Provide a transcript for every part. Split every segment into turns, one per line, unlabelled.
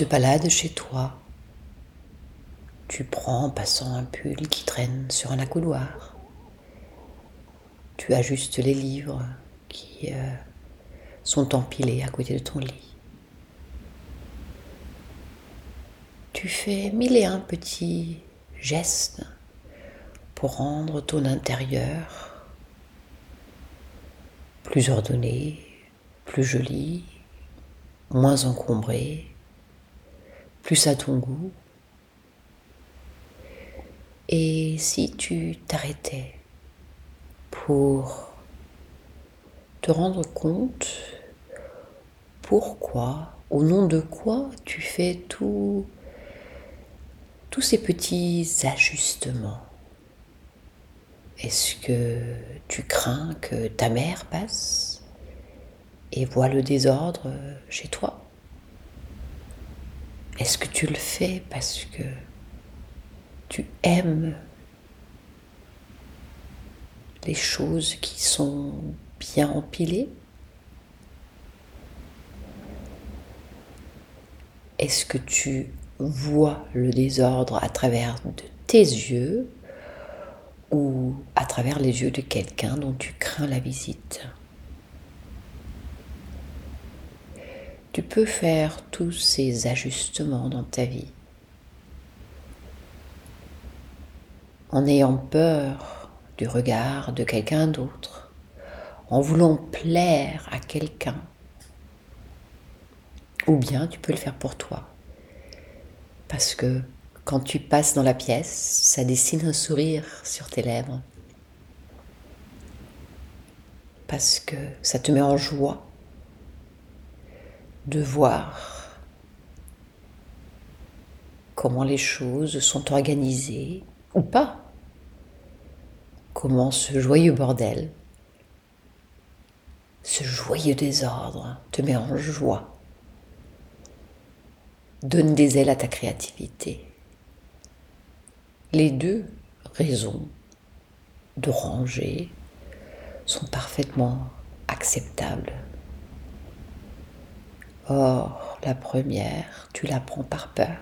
te balades chez toi. Tu prends en passant un pull qui traîne sur un accoudoir. Tu ajustes les livres qui euh, sont empilés à côté de ton lit. Tu fais mille et un petits gestes pour rendre ton intérieur plus ordonné, plus joli, moins encombré, plus à ton goût. Et si tu t'arrêtais pour te rendre compte pourquoi, au nom de quoi tu fais tout, tous ces petits ajustements? Est-ce que tu crains que ta mère passe et voit le désordre chez toi? Est-ce que tu le fais parce que tu aimes les choses qui sont bien empilées? Est-ce que tu vois le désordre à travers de tes yeux ou à travers les yeux de quelqu'un dont tu crains la visite? Tu peux faire tous ces ajustements dans ta vie en ayant peur du regard de quelqu'un d'autre, en voulant plaire à quelqu'un. Ou bien tu peux le faire pour toi. Parce que quand tu passes dans la pièce, ça dessine un sourire sur tes lèvres. Parce que ça te met en joie de voir comment les choses sont organisées ou pas. Comment ce joyeux bordel, ce joyeux désordre te met en joie. Donne des ailes à ta créativité. Les deux raisons de ranger sont parfaitement acceptables. Or, la première, tu la prends par peur.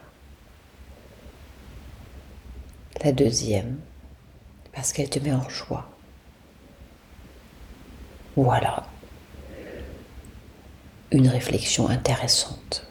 La deuxième, parce qu'elle te met en joie. Voilà une réflexion intéressante.